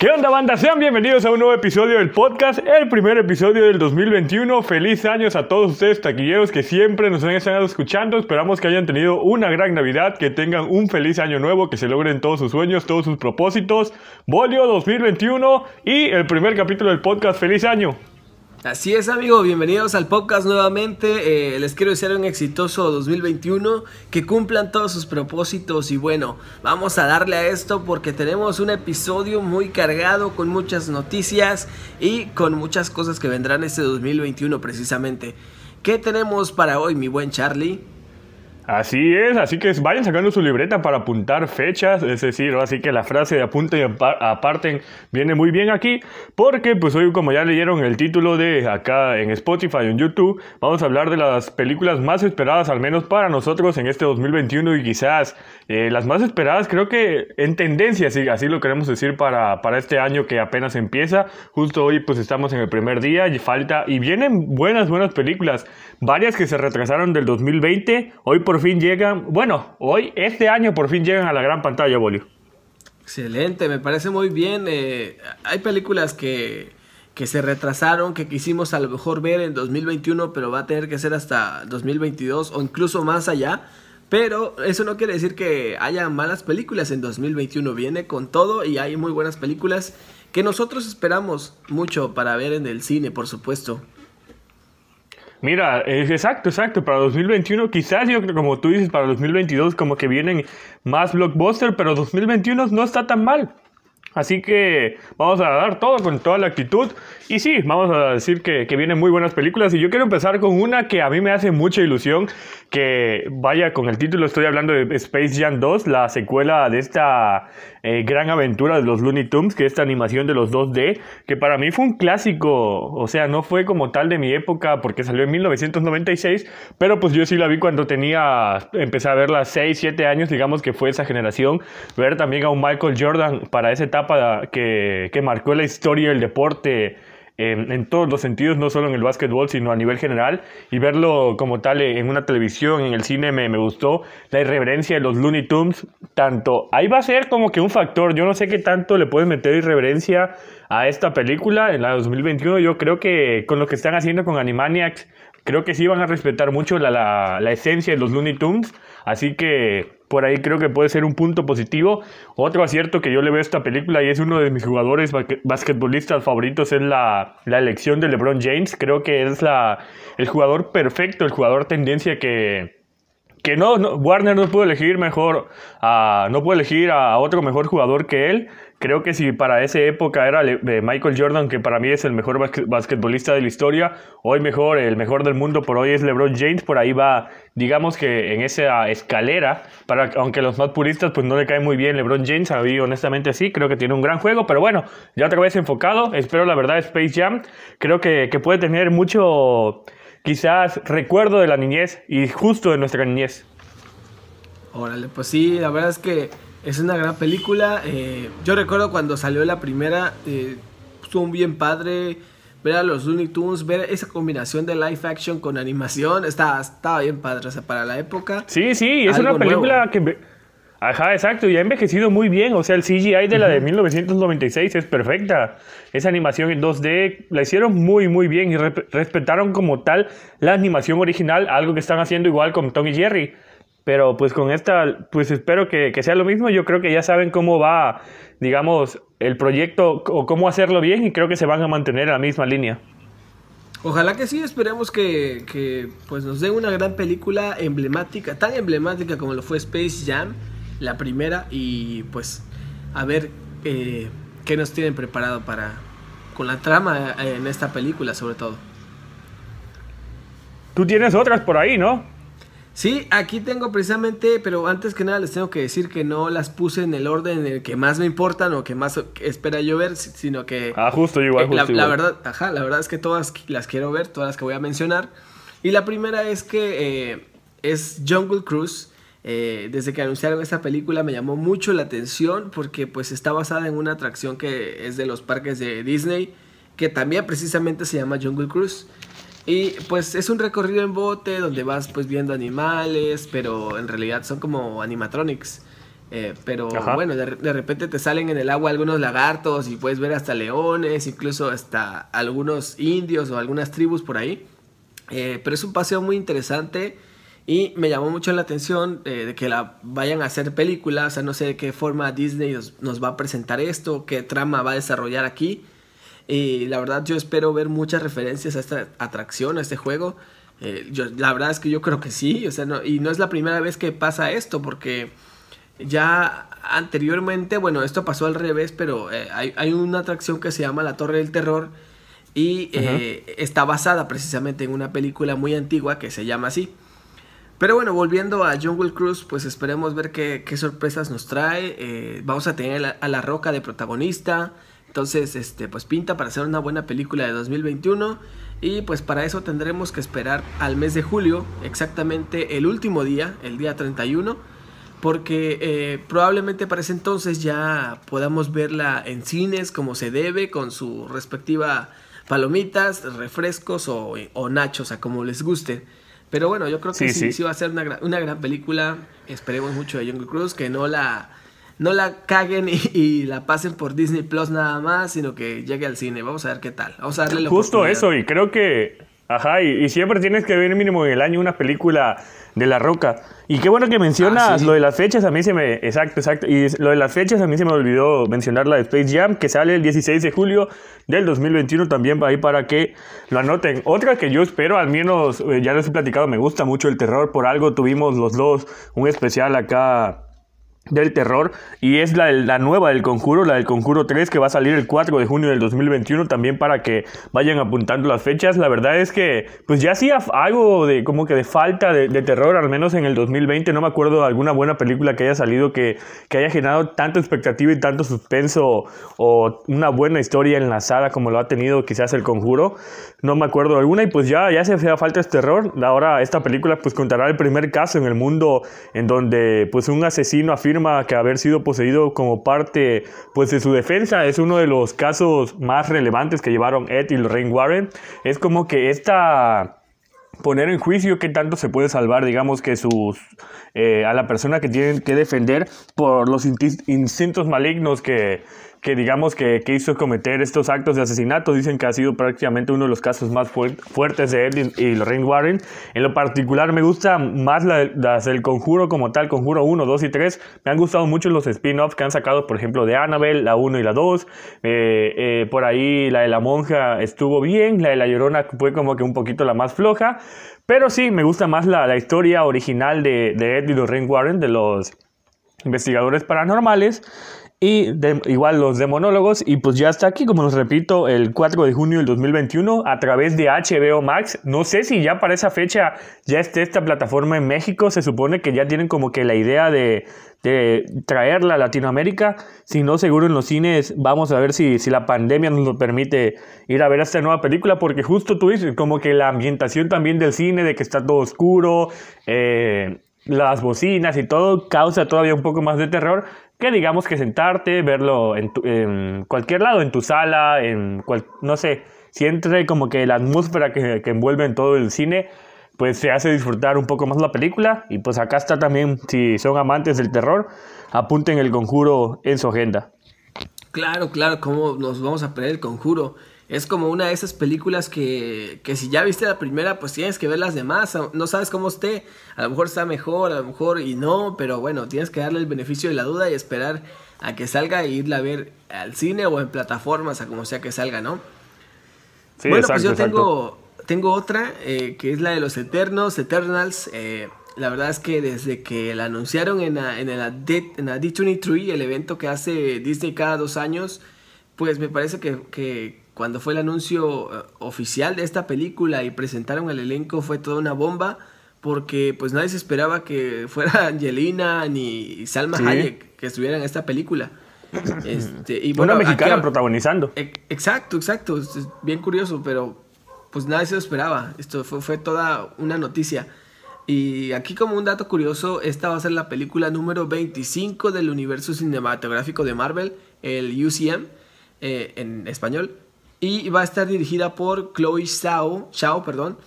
¿Qué onda banda? Sean bienvenidos a un nuevo episodio del podcast, el primer episodio del 2021. Feliz años a todos ustedes taquilleros que siempre nos han estado escuchando. Esperamos que hayan tenido una gran Navidad, que tengan un feliz año nuevo, que se logren todos sus sueños, todos sus propósitos. Bolio 2021 y el primer capítulo del podcast. Feliz año. Así es, amigo, bienvenidos al podcast nuevamente. Eh, les quiero desear un exitoso 2021, que cumplan todos sus propósitos y bueno, vamos a darle a esto porque tenemos un episodio muy cargado con muchas noticias y con muchas cosas que vendrán este 2021 precisamente. ¿Qué tenemos para hoy, mi buen Charlie? Así es, así que vayan sacando su libreta para apuntar fechas, es decir, así que la frase de apunten y aparten viene muy bien aquí, porque pues hoy como ya leyeron el título de acá en Spotify o en YouTube, vamos a hablar de las películas más esperadas, al menos para nosotros en este 2021 y quizás eh, las más esperadas, creo que en tendencia, así, así lo queremos decir para, para este año que apenas empieza, justo hoy pues estamos en el primer día y falta, y vienen buenas, buenas películas, varias que se retrasaron del 2020, hoy por fin llegan, bueno, hoy, este año por fin llegan a la gran pantalla, Bolio. Excelente, me parece muy bien. Eh, hay películas que, que se retrasaron, que quisimos a lo mejor ver en 2021, pero va a tener que ser hasta 2022 o incluso más allá. Pero eso no quiere decir que haya malas películas en 2021. Viene con todo y hay muy buenas películas que nosotros esperamos mucho para ver en el cine, por supuesto. Mira, es exacto, exacto. Para 2021, quizás yo creo, como tú dices, para 2022 como que vienen más blockbuster, pero 2021 no está tan mal. Así que vamos a dar todo con toda la actitud. Y sí, vamos a decir que, que, vienen muy buenas películas. Y yo quiero empezar con una que a mí me hace mucha ilusión. Que vaya con el título, estoy hablando de Space Jam 2, la secuela de esta eh, gran aventura de los Looney Tunes, que es esta animación de los 2D. Que para mí fue un clásico. O sea, no fue como tal de mi época porque salió en 1996. Pero pues yo sí la vi cuando tenía, empecé a verla 6, 7 años, digamos que fue esa generación. Ver también a un Michael Jordan para esa etapa que, que marcó la historia del deporte en, todos los sentidos, no solo en el básquetbol, sino a nivel general, y verlo como tal en una televisión, en el cine, me, me, gustó. La irreverencia de los Looney Tunes, tanto, ahí va a ser como que un factor, yo no sé qué tanto le pueden meter irreverencia a esta película en la 2021, yo creo que con lo que están haciendo con Animaniacs, creo que sí van a respetar mucho la, la, la esencia de los Looney Tunes, así que por ahí creo que puede ser un punto positivo. Otro acierto que yo le veo a esta película y es uno de mis jugadores basquetbolistas favoritos es la, la elección de LeBron James. Creo que es la, el jugador perfecto, el jugador tendencia que, que no, Warner no pudo elegir mejor, no pudo elegir a otro mejor jugador que él. Creo que si para esa época era Michael Jordan, que para mí es el mejor basquetbolista de la historia, hoy mejor, el mejor del mundo por hoy es LeBron James, por ahí va, digamos que en esa escalera, para, aunque los más puristas pues no le cae muy bien LeBron James, a mí honestamente sí, creo que tiene un gran juego, pero bueno, ya otra vez enfocado, espero la verdad Space Jam, creo que, que puede tener mucho, quizás recuerdo de la niñez y justo de nuestra niñez. Órale, pues sí, la verdad es que es una gran película. Eh, yo recuerdo cuando salió la primera, eh, estuvo bien padre ver a los Looney Tunes, ver esa combinación de live action con animación. Estaba, estaba bien padre, o sea, para la época. Sí, sí, es una película que... Ajá, exacto, y ha envejecido muy bien. O sea, el CGI de la de 1996 es perfecta. Esa animación en 2D la hicieron muy, muy bien y respetaron como tal la animación original, algo que están haciendo igual con Tom y Jerry. Pero pues con esta, pues espero que, sea lo mismo. Yo creo que ya saben cómo va, digamos, el proyecto o cómo hacerlo bien y creo que se van a mantener en la misma línea. Ojalá que sí, esperemos que, pues nos den una gran película emblemática, tan emblemática como lo fue Space Jam, la primera, y pues a ver eh, qué nos tienen preparado para con la trama en esta película sobre todo. Tú tienes otras por ahí, ¿no? Sí, aquí tengo precisamente, pero antes que nada les tengo que decir que no las puse en el orden en el que más me importan o que más espera yo ver, sino que... Ah, justo igual, justo la, la, verdad, ajá, la verdad es que todas las quiero ver, todas las que voy a mencionar. Y la primera es que eh, es Jungle Cruise. Eh, desde que anunciaron esta película me llamó mucho la atención porque pues está basada en una atracción que es de los parques de Disney, que también precisamente se llama Jungle Cruise. Y pues es un recorrido en bote donde vas pues viendo animales, pero en realidad son como animatronics. Eh, pero bueno, de, de, repente te salen en el agua algunos lagartos y puedes ver hasta leones, incluso hasta algunos indios o algunas tribus por ahí. Eh, pero es un paseo muy interesante y me llamó mucho la atención eh, de que la vayan a hacer película, o sea, no sé de qué forma Disney nos, va a presentar esto, qué trama va a desarrollar aquí. Y la verdad yo espero ver muchas referencias a esta atracción, a este juego. yo, la verdad es que yo creo que sí, o sea, no, y no es la primera vez que pasa esto, porque ya anteriormente, bueno, esto pasó al revés, pero eh, hay, una atracción que se llama La Torre del Terror y eh, está basada precisamente en una película muy antigua que se llama así. Pero bueno, volviendo a Jungle Cruise, pues esperemos ver qué, sorpresas nos trae. Eh, vamos a tener a la, Roca de protagonista. Entonces, este, pues pinta para hacer una buena película de 2021. Y pues para eso tendremos que esperar al mes de julio, exactamente el último día, el día 31 porque eh, probablemente para ese entonces ya podamos verla en cines como se debe, con su respectiva palomitas, refrescos o, nachos, a como les guste. Pero bueno, yo creo que sí, sí, va a ser una, una, gran película. Esperemos mucho de Jungle Cruise, que no la, no la caguen y, la pasen por Disney Plus nada más, sino que llegue al cine. Vamos a ver qué tal. Vamos a darle la Justo eso, y creo que, ajá, y, y siempre tienes que ver mínimo en el año una película de La Roca. Y qué bueno que mencionas ah, lo de las fechas, a mí se me... Exacto, exacto. Y lo de las fechas, a mí se me olvidó mencionar la de Space Jam, que sale el 16 de julio del 2021 también ahí para que lo anoten. Otra que yo espero, al menos eh, ya les he platicado, me gusta mucho el terror, por algo tuvimos los dos un especial acá del terror y es la, la, nueva del conjuro, la del conjuro 3 que va a salir el 4 de junio del 2021 también para que vayan apuntando las fechas. La verdad es que pues ya hacía algo de como que de falta de, terror, al menos en el 2020, no me acuerdo de alguna buena película que haya salido que, que haya generado tanta expectativa y tanto suspenso o una buena historia enlazada como lo ha tenido quizás el conjuro. No me acuerdo de alguna y pues ya, ya se hacía falta este terror. Ahora esta película pues contará el primer caso en el mundo en donde pues un asesino afirma que haber sido poseído como parte pues, de su defensa es uno de los casos más relevantes que llevaron Ed y Lorraine Warren. Es como que esta poner en juicio qué tanto se puede salvar, digamos, que sus eh, a la persona que tienen que defender por los instintos malignos que que digamos que, que, hizo cometer estos actos de asesinato. Dicen que ha sido prácticamente uno de los casos más fuertes de él y, Lorraine Warren. En lo particular me gusta más las del conjuro como tal, conjuro 1, 2 y 3. Me han gustado mucho los spin-offs que han sacado, por ejemplo, de Annabelle, la 1 y la 2. Eh, eh, por ahí la de la monja estuvo bien, la de la llorona fue como que un poquito la más floja. Pero sí, me gusta más la, la historia original de, de y Lorraine Warren, de los investigadores paranormales y igual los demonólogos. Y pues ya está aquí, como les repito, el 4 de junio del 2021 a través de HBO Max. No sé si ya para esa fecha ya esté esta plataforma en México. Se supone que ya tienen como que la idea de, de traerla a Latinoamérica. Si no, seguro en los cines vamos a ver si, si la pandemia nos lo permite ir a ver esta nueva película. Porque justo tú dices, como que la ambientación también del cine, de que está todo oscuro. Eh, las bocinas y todo causa todavía un poco más de terror que digamos que sentarte, verlo en, cualquier lado, en tu sala, en no sé, si entre como que la atmósfera que, que, envuelve en todo el cine, pues se hace disfrutar un poco más la película. Y pues acá está también, si son amantes del terror, apunten el conjuro en su agenda. Claro, claro, ¿cómo nos vamos a perder el conjuro? Es como una de esas películas que, que, si ya viste la primera, pues tienes que ver las demás. No sabes cómo esté. A lo mejor está mejor, a lo mejor y no, pero bueno, tienes que darle el beneficio de la duda y esperar a que salga e irla a ver al cine o en plataformas, a como sea que salga, ¿no? Sí, bueno, pues yo tengo, tengo otra, eh, que es la de los Eternos, Eternals. Eh, la verdad es que desde que la anunciaron en la, en la, D, en la D23, el evento que hace Disney cada dos años, pues me parece que, que cuando fue el anuncio eh, oficial de esta película y presentaron el elenco fue toda una bomba porque pues nadie se esperaba que fuera Angelina ni Salma Hayek que estuvieran en esta película. Este, y bueno, una mexicana protagonizando. Exacto, exacto, es bien curioso, pero pues nadie se lo esperaba. Esto fue, fue toda una noticia. Y aquí como un dato curioso, esta va a ser la película número 25 del universo cinematográfico de Marvel, el UCM eh, en español. Y va a estar dirigida por Chloe Zhao, Zhao perdón.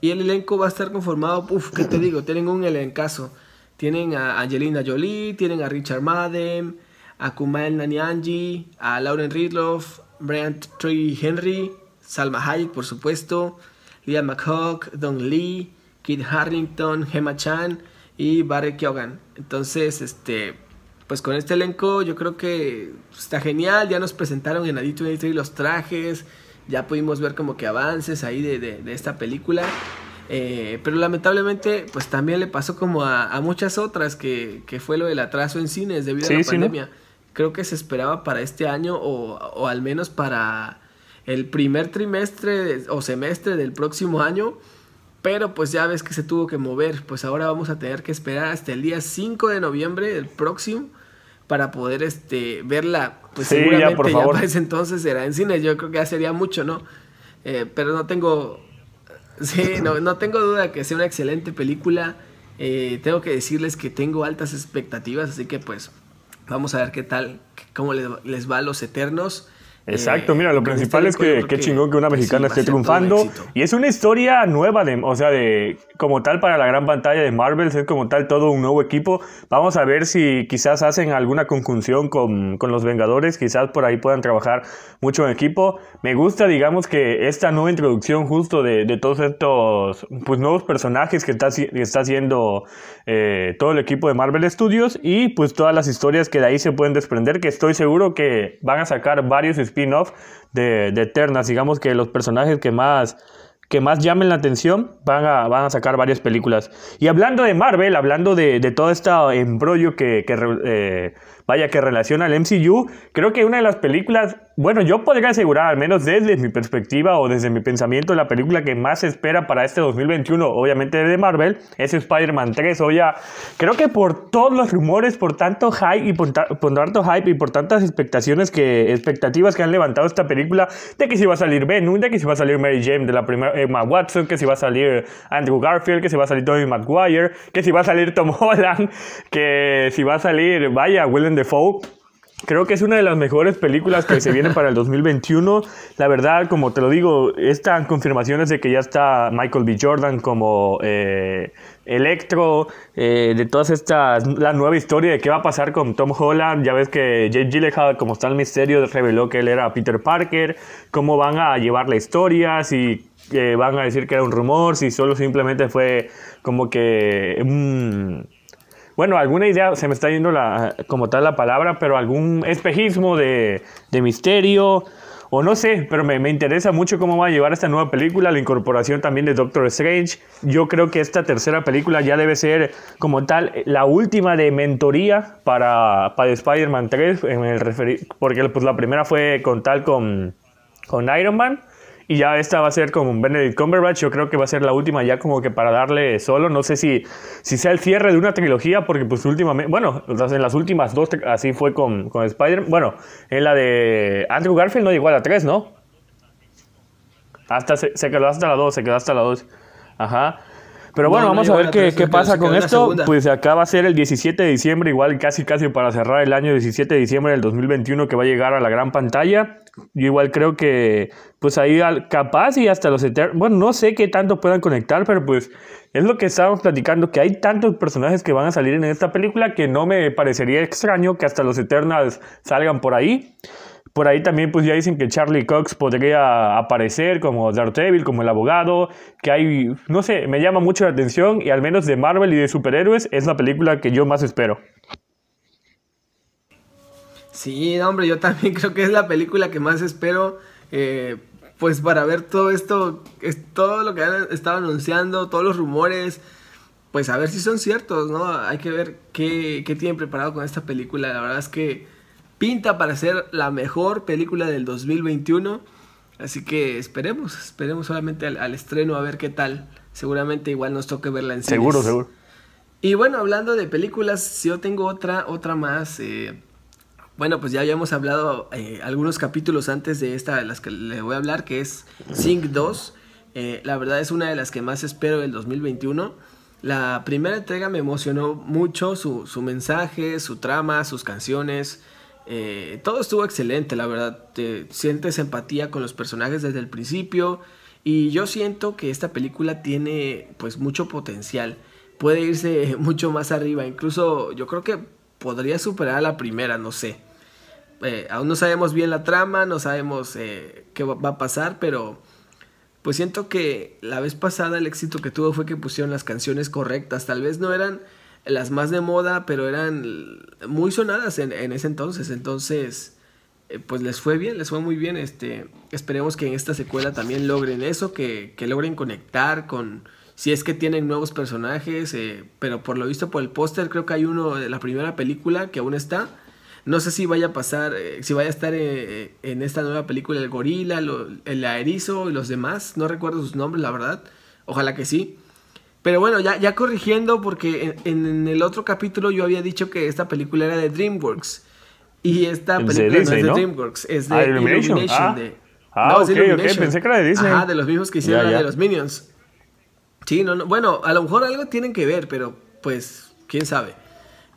Y el elenco va a estar conformado, uff, ¿qué te digo? Tienen un elencazo. Tienen a Angelina Jolie, tienen a Richard Madden, a Kumail Nanjiani, a Lauren Ridloff, Brian Tree Henry, Salma Hayek, por supuesto, Liam McHugh, Don Lee, Kit Harrington, Gemma Chan y Barry Keoghan. Entonces, este, pues con este elenco yo creo que está genial. Ya nos presentaron en Adito los trajes, ya pudimos ver como que avances ahí de, de esta película. Eh, pero lamentablemente, pues también le pasó como a, muchas otras, que, fue lo del atraso en cines debido a la pandemia. Creo que se esperaba para este año o, al menos para el primer trimestre o semestre del próximo año. Pero pues ya ves que se tuvo que mover. Pues ahora vamos a tener que esperar hasta el día 5 de noviembre del próximo para poder este verla. Pues seguramente ya, por para ese entonces será en cine. Yo creo que ya sería mucho, ¿no? Eh, pero no tengo Sí, no, no tengo duda que sea una excelente película. Eh, tengo que decirles que tengo altas expectativas, así que pues vamos a ver qué tal, cómo les, les va a los Eternos. Exacto, mira, lo principal es que qué chingón que una mexicana esté triunfando. Y es una historia nueva, de, o sea, de como tal para la gran pantalla de Marvel, es como tal todo un nuevo equipo. Vamos a ver si quizás hacen alguna conjunción con, con los Vengadores, quizás por ahí puedan trabajar mucho en equipo. Me gusta, digamos, que esta nueva introducción justo de, de todos estos pues, nuevos personajes que está, que está haciendo eh, todo el equipo de Marvel Studios y pues todas las historias que de ahí se pueden desprender, que estoy seguro que van a sacar varios spin-off de, de Eternas, digamos que los personajes que más que más llamen la atención, van a, van a sacar varias películas. Y hablando de Marvel, hablando de, de todo este embrollo que, que eh, vaya, que relaciona al MCU, creo que una de las películas bueno, yo podría asegurar, al menos desde mi perspectiva o desde mi pensamiento, la película que más se espera para este 2021, obviamente de Marvel, es Spider-Man 3. O ya, creo que por todos los rumores, por tanto hype y por, tanto hype y por tantas expectaciones que, expectativas que han levantado esta película, de que si va a salir Venom, de que si va a salir Mary Jane de la primera Emma Watson, que si va a salir Andrew Garfield, que si va a salir Tobey Maguire, que si va a salir Tom Holland, que si va a salir, vaya, Willem Dafoe. Creo que es una de las mejores películas que se vienen para el 2021. La verdad, como te lo digo, están confirmaciones de que ya está Michael B. Jordan como eh, Electro, eh, de todas estas, la nueva historia de qué va a pasar con Tom Holland. Ya ves que Jake Gyllenhaal, como está el misterio, reveló que él era Peter Parker. Cómo van a llevar la historia, si eh, van a decir que era un rumor, si solo simplemente fue como que bueno, alguna idea, se me está yendo la, como tal la palabra, pero algún espejismo de, de misterio, o no sé, pero me, me, interesa mucho cómo va a llevar esta nueva película, la incorporación también de Doctor Strange. Yo creo que esta tercera película ya debe ser como tal la última de mentoría para, para Spider-Man 3, en el porque pues, la primera fue con tal con, con Iron Man. Y ya esta va a ser como un Benedict Cumberbatch. Yo creo que va a ser la última ya como que para darle solo. No sé si, si sea el cierre de una trilogía, porque pues últimamente, bueno, en las últimas dos así fue con, con Spider. Bueno, en la de Andrew Garfield no llegó a la 3, ¿no? Hasta se, se quedó hasta la 2, se quedó hasta la 2. Ajá. Pero bueno, vamos a ver qué, qué pasa con esto. Pues acá va a ser el 17 de diciembre, igual casi casi para cerrar el año 17 de diciembre del 2021 que va a llegar a la gran pantalla. Yo igual creo que pues ahí capaz y hasta los eternos, bueno, no sé qué tanto puedan conectar, pero pues es lo que estábamos platicando, que hay tantos personajes que van a salir en esta película que no me parecería extraño que hasta los Eternals salgan por ahí. Por ahí también pues ya dicen que Charlie Cox podría aparecer como Daredevil, como el abogado, que hay, no sé, me llama mucho la atención y al menos de Marvel y de superhéroes es la película que yo más espero. Sí, hombre, yo también creo que es la película que más espero, eh, pues para ver todo esto, es todo lo que han estado anunciando, todos los rumores, pues a ver si son ciertos, ¿no? Hay que ver qué, qué tienen preparado con esta película, la verdad es que pinta para ser la mejor película del 2021. Así que esperemos, esperemos solamente al, estreno a ver qué tal. Seguramente igual nos toque verla en cines. Seguro, seguro. Y bueno, hablando de películas, yo tengo otra, otra más. Eh, bueno, pues ya habíamos hablado eh, algunos capítulos antes de esta de las que le voy a hablar, que es Sync 2. Eh, la verdad es una de las que más espero del 2021. La primera entrega me emocionó mucho, su, su mensaje, su trama, sus canciones. Eh, todo estuvo excelente, la verdad. Te sientes empatía con los personajes desde el principio. Y yo siento que esta película tiene pues mucho potencial. puede irse mucho más arriba. Incluso yo creo que podría superar a la primera, no sé. Eh, aún no sabemos bien la trama, no sabemos eh, qué va a pasar, pero pues siento que la vez pasada el éxito que tuvo fue que pusieron las canciones correctas. Tal vez no eran las más de moda, pero eran muy sonadas en, ese entonces. Entonces, eh, pues les fue bien, les fue muy bien. Este, esperemos que en esta secuela también logren eso, que, que logren conectar con, si es que tienen nuevos personajes, eh, pero por lo visto por el póster creo que hay uno de la primera película que aún está. No sé si vaya a pasar, eh, si vaya a estar en esta nueva película el gorila, el aerizo y los demás. No recuerdo sus nombres, la verdad. Ojalá que sí. Pero bueno, ya, ya corrigiendo, porque en, el otro capítulo yo había dicho que esta película era de DreamWorks. Y esta película no es de DreamWorks, es de ah, Illumination. Ah, de, ah no, ok, pensé que era de Disney. Ajá, de los mismos que hicieron la de los Minions. Sí, no, no, bueno, a lo mejor algo tienen que ver, pero pues, quién sabe.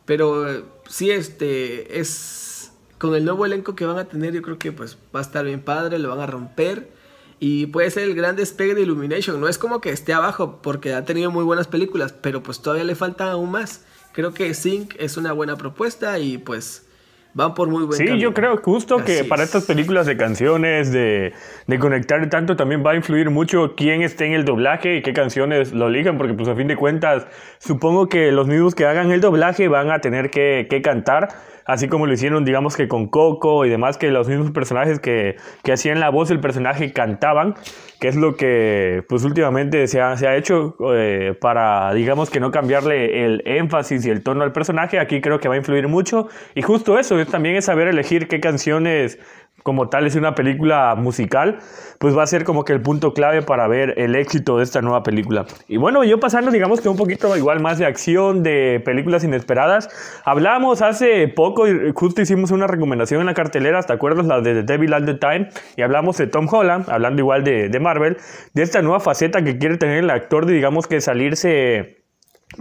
Pero sí, este, es con el nuevo elenco que van a tener, yo creo que pues va a estar bien padre, lo van a romper. Y puede ser el gran despegue de Illumination. No es como que esté abajo, porque ha tenido muy buenas películas, pero pues todavía le falta aún más. Creo que Sync es una buena propuesta y pues van por muy buen Sí, yo creo justo que para estas películas de canciones, de, de, conectar tanto, también va a influir mucho quién esté en el doblaje y qué canciones lo elijan, porque pues a fin de cuentas, supongo que los mismos que hagan el doblaje van a tener que, que cantar así como lo hicieron, digamos que con Coco y demás, que los mismos personajes que, que hacían la voz del personaje cantaban, que es lo que pues últimamente se ha, se ha hecho eh, para, digamos que no cambiarle el énfasis y el tono al personaje, aquí creo que va a influir mucho, y justo eso, también es saber elegir qué canciones como tal es una película musical, pues va a ser como que el punto clave para ver el éxito de esta nueva película. Y bueno, yo pasando, digamos que un poquito igual más de acción, de películas inesperadas. Hablamos hace poco justo hicimos una recomendación en la cartelera, ¿te acuerdas? La de The Devil at the Time. Y hablamos de Tom Holland, hablando igual de, de Marvel, de esta nueva faceta que quiere tener el actor de, digamos que salirse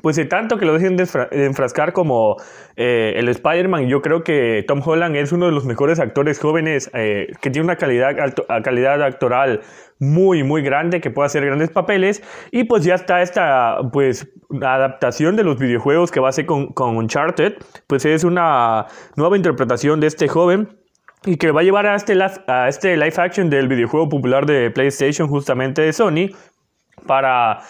pues de tanto que lo dejen de enfrascar como eh, el Spider-Man, yo creo que Tom Holland es uno de los mejores actores jóvenes eh, que tiene una calidad, calidad actoral muy, muy grande, que puede hacer grandes papeles. Y pues ya está esta pues, adaptación de los videojuegos que va a ser con, con Uncharted. Pues es una nueva interpretación de este joven y que va a llevar a este, a este live action del videojuego popular de PlayStation, justamente de Sony, para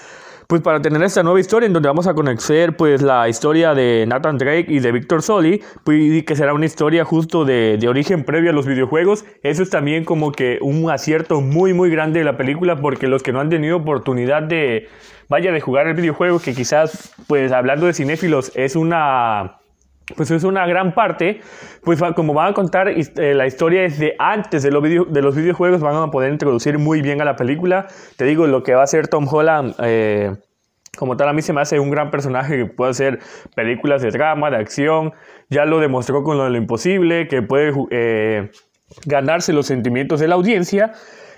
pues para tener esta nueva historia en donde vamos a conocer pues la historia de Nathan Drake y de Victor Soli, pues, que será una historia justo de, de, origen previo a los videojuegos. Eso es también como que un acierto muy muy grande de la película porque los que no han tenido oportunidad de, vaya, de jugar el videojuego, que quizás pues hablando de cinéfilos es una pues es una gran parte, pues como van a contar eh, la historia desde antes de, de, los videojuegos, van a poder introducir muy bien a la película. Te digo, lo que va a ser Tom Holland, eh, como tal, a mí se me hace un gran personaje que puede hacer películas de drama, de acción, ya lo demostró con lo de lo imposible, que puede eh, ganarse los sentimientos de la audiencia.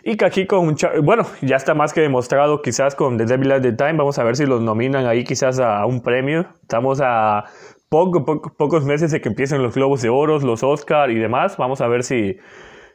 Y que aquí con, bueno, ya está más que demostrado quizás con The Devil at the Time, vamos a ver si los nominan ahí quizás a un premio. Estamos a poco, pocos meses de que empiecen los Globos de Oro, los Oscar y demás. Vamos a ver si,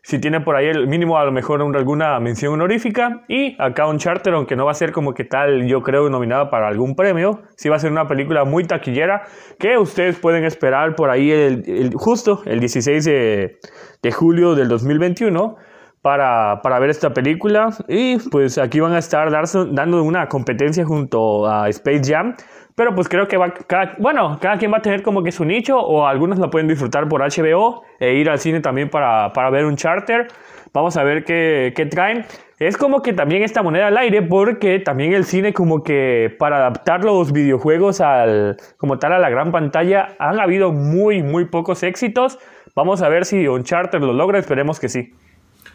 si tiene por ahí el mínimo a lo mejor alguna mención honorífica. Y acá un charter, aunque no va a ser como que tal, yo creo, nominada para algún premio. Sí va a ser una película muy taquillera que ustedes pueden esperar por ahí el, justo el 16 de, de, julio del 2021. Para, para, ver esta película y pues aquí van a estar dando una competencia junto a Space Jam pero pues creo que va, cada, bueno, cada quien va a tener como que su nicho o algunos la pueden disfrutar por HBO e ir al cine también para, para ver un charter. Vamos a ver qué, qué, traen. Es como que también esta moneda al aire porque también el cine como que para adaptar los videojuegos al, como tal a la gran pantalla han habido muy, muy pocos éxitos. Vamos a ver si Uncharted lo logra, esperemos que sí.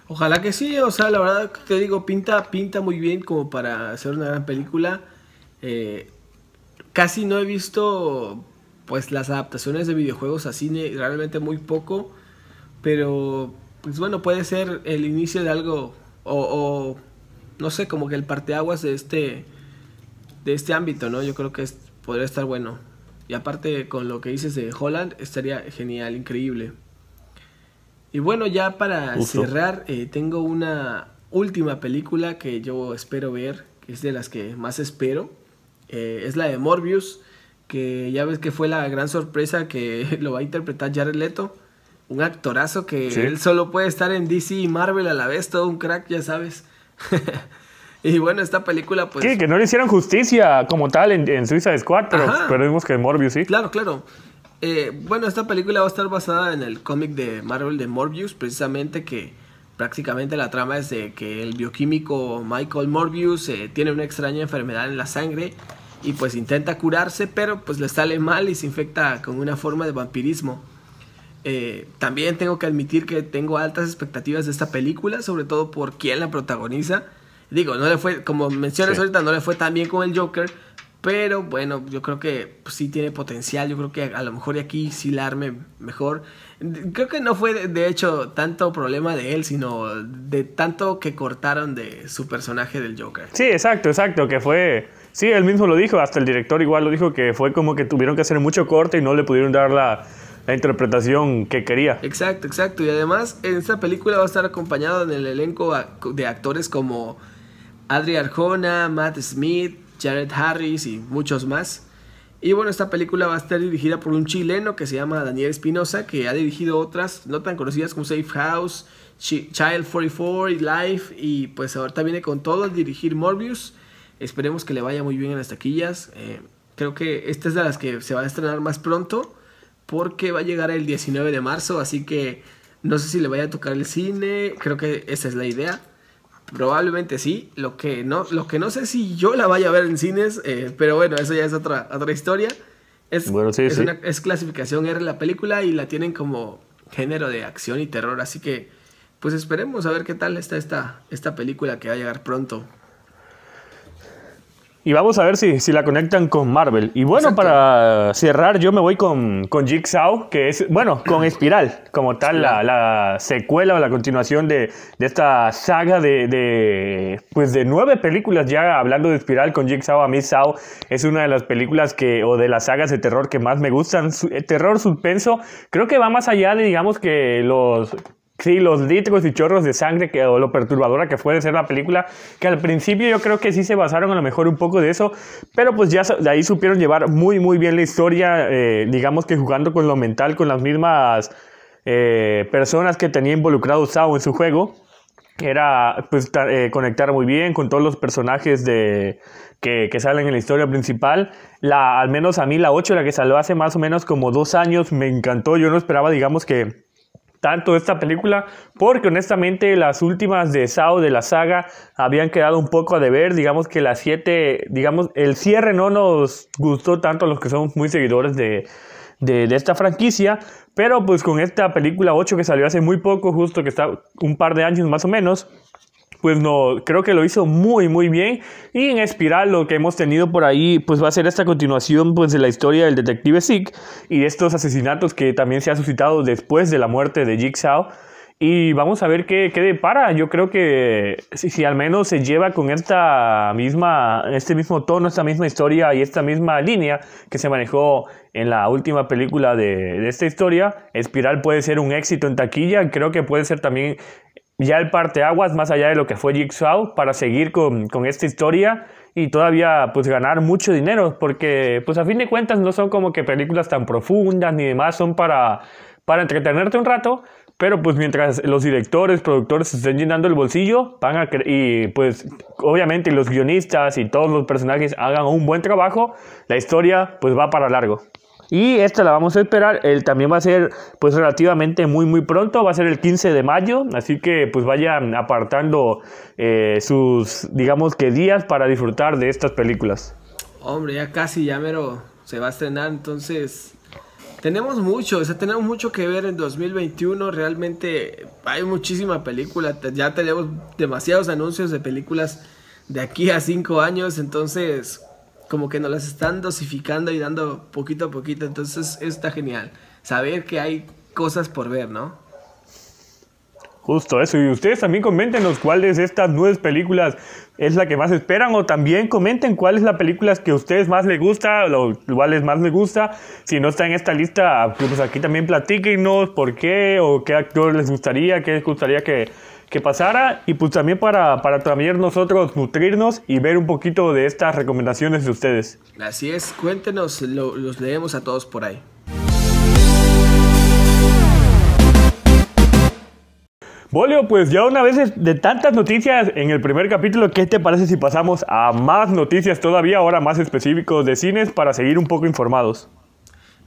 Ojalá que sí, o sea, la verdad te digo, pinta, pinta muy bien como para hacer una gran película. Eh, casi no he visto pues las adaptaciones de videojuegos a cine, realmente muy poco, pero pues bueno, puede ser el inicio de algo o, no sé, como que el parteaguas de este de este ámbito, ¿no? Yo creo que podría estar bueno. Y aparte con lo que dices de Holland, estaría genial, increíble. Y bueno, ya para cerrar, eh, tengo una última película que yo espero ver, que es de las que más espero eh, es la de Morbius, que ya ves que fue la gran sorpresa que lo va a interpretar Jared Leto. Un actorazo que él solo puede estar en DC y Marvel a la vez, todo un crack, ya sabes. y bueno, esta película pues... Sí, que no le hicieran justicia como tal en, en Suiza Squad, pero, pero vimos que Morbius sí. Claro, claro. Eh, bueno, esta película va a estar basada en el cómic de Marvel de Morbius, precisamente que prácticamente la trama es de que el bioquímico Michael Morbius eh, tiene una extraña enfermedad en la sangre y pues intenta curarse, pero pues le sale mal y se infecta con una forma de vampirismo. Eh, también tengo que admitir que tengo altas expectativas de esta película, sobre todo por quién la protagoniza. Digo, no le fue, como mencionas ahorita, no le fue tan bien con el Joker, pero bueno, yo creo que pues, sí tiene potencial. Yo creo que a lo mejor aquí sí la arme mejor. Creo que no fue de hecho tanto problema de él, sino de tanto que cortaron de su personaje del Joker. Sí, exacto, exacto, que fue... Sí, él mismo lo dijo, hasta el director igual lo dijo, que fue como que tuvieron que hacer mucho corte y no le pudieron dar la, la interpretación que quería. Exacto, exacto. Y además en esta película va a estar acompañado en el elenco de actores como Adri Arjona, Matt Smith, Jared Harris y muchos más. Y bueno, esta película va a estar dirigida por un chileno que se llama Daniel Espinosa, que ha dirigido otras no tan conocidas como Safe House, Child 44 y Life. Y pues ahorita viene con todo a dirigir Morbius. Esperemos que le vaya muy bien en las taquillas. Eh, creo que esta es de las que se va a estrenar más pronto, porque va a llegar el 19 de marzo. Así que no sé si le vaya a tocar el cine. Creo que esa es la idea. Probablemente sí. Lo que no, lo que no sé si yo la vaya a ver en cines, eh, pero bueno, eso ya es otra, otra historia. Es, es, Una, es clasificación R la película y la tienen como género de acción y terror. Así que, pues esperemos a ver qué tal está esta, esta película que va a llegar pronto. Y vamos a ver si, si la conectan con Marvel. Y bueno, para cerrar, yo me voy con, con Jigsaw, que es, bueno, con Espiral, como tal, la, la, secuela o la continuación de, de esta saga de, de, pues de nueve películas. Ya hablando de Espiral con Jigsaw, a mí Saw es una de las películas que, o de las sagas de terror que más me gustan. Eh, terror, suspenso, creo que va más allá de, digamos, que los Sí, los litros y chorros de sangre o lo perturbadora que puede ser la película, que al principio yo creo que sí se basaron a lo mejor un poco de eso, pero pues ya de ahí supieron llevar muy muy bien la historia, eh, digamos que jugando con lo mental, con las mismas eh, personas que tenía involucrado Sao en su juego, era pues eh, conectar muy bien con todos los personajes de, que, que, salen en la historia principal. La, al menos a mí la 8, la que salió hace más o menos como dos años, me encantó, yo no esperaba digamos que tanto esta película porque honestamente las últimas de Sao de la saga habían quedado un poco a deber, digamos que las 7, digamos, el cierre no nos gustó tanto a los que somos muy seguidores de, de, de, esta franquicia, pero pues con esta película 8 que salió hace muy poco, justo que está un par de años más o menos, pues no, creo que lo hizo muy muy bien y en Espiral lo que hemos tenido por ahí pues va a ser esta continuación pues de la historia del detective Zeke y de estos asesinatos que también se ha suscitado después de la muerte de Jigsaw y vamos a ver qué, qué depara. Yo creo que si, si, al menos se lleva con esta misma, este mismo tono, esta misma historia y esta misma línea que se manejó en la última película de, de esta historia, Espiral puede ser un éxito en taquilla. Creo que puede ser también ya el parteaguas más allá de lo que fue Jigsaw para seguir con, con, esta historia y todavía pues ganar mucho dinero porque pues a fin de cuentas no son como que películas tan profundas ni demás, son para, para entretenerte un rato, pero pues mientras los directores, productores estén llenando el bolsillo, van a y pues obviamente los guionistas y todos los personajes hagan un buen trabajo, la historia pues va para largo. Y esta la vamos a esperar, el también va a ser pues relativamente muy muy pronto, va a ser el 15 de mayo, así que pues vayan apartando eh, sus digamos que días para disfrutar de estas películas. Hombre, ya casi, ya mero se va a estrenar, entonces tenemos mucho, o sea, tenemos mucho que ver en 2021, realmente hay muchísima película, ya tenemos demasiados anuncios de películas de aquí a cinco años, entonces como que nos las están dosificando y dando poquito a poquito. Entonces está genial saber que hay cosas por ver, ¿no? Justo eso. Y ustedes también coméntenos cuáles de estas nueve películas es la que más esperan o también comenten cuál es la película que a ustedes más les gusta o cuáles más les gusta. Si no está en esta lista, pues aquí también platíquenos por qué o qué actor les gustaría, qué les gustaría que, que pasara y pues también para, para también nosotros nutrirnos y ver un poquito de estas recomendaciones de ustedes. Así es, cuéntenos, los leemos a todos por ahí. Bolio, pues ya una vez de tantas noticias en el primer capítulo, ¿qué te parece si pasamos a más noticias todavía, ahora más específicos de cines, para seguir un poco informados?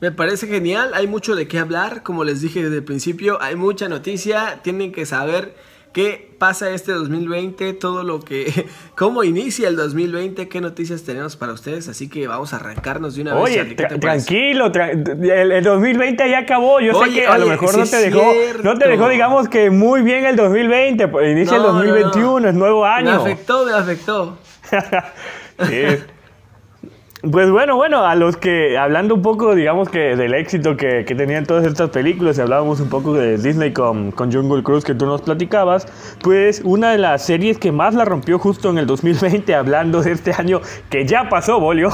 Me parece genial, hay mucho de qué hablar, como les dije desde el principio, hay mucha noticia, tienen que saber qué pasa este 2020, todo lo que, cómo inicia el 2020, qué noticias tenemos para ustedes, así que vamos a arrancarnos de una vez. Oye, tranquilo, el, 2020 ya acabó, yo sé que a lo mejor no te dejó, no te dejó, digamos que muy bien el 2020, pues, inicia el 2021, es nuevo año. Me afectó, me afectó. sí. Pues bueno, bueno, a los que, hablando un poco, digamos que del éxito que, que tenían todas estas películas, y hablábamos un poco de Disney con, con Jungle Cruise que tú nos platicabas, pues una de las series que más la rompió justo en el 2020, hablando de este año que ya pasó, Bolio,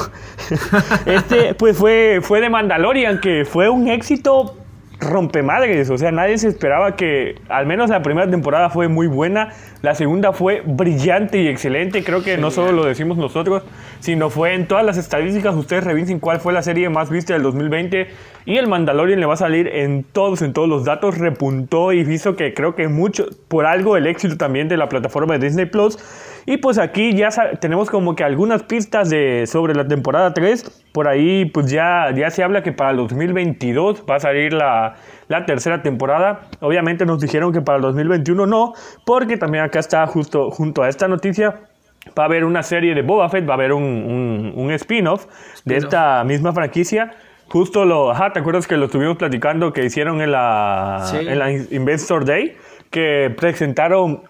este pues fue, fue de Mandalorian, que fue un éxito rompemadres, o sea, nadie se esperaba que, al menos la primera temporada fue muy buena, la segunda fue brillante y excelente, creo que no solo lo decimos nosotros, sino fue en todas las estadísticas, ustedes revisen cuál fue la serie más vista del 2020 y el Mandalorian le va a salir en todos, en todos los datos, repuntó y hizo que creo que mucho, por algo el éxito también de la plataforma de Disney Plus. Y pues aquí ya tenemos como que algunas pistas de, sobre la temporada 3. Por ahí pues ya, ya se habla que para el 2022 va a salir la, la tercera temporada. Obviamente nos dijeron que para el 2021 no, porque también acá está justo junto a esta noticia va a haber una serie de Boba Fett, va a haber un, un, spin-off de esta misma franquicia. Justo lo, ajá, ¿te acuerdas que lo estuvimos platicando que hicieron en la, en la Investor Day? Que presentaron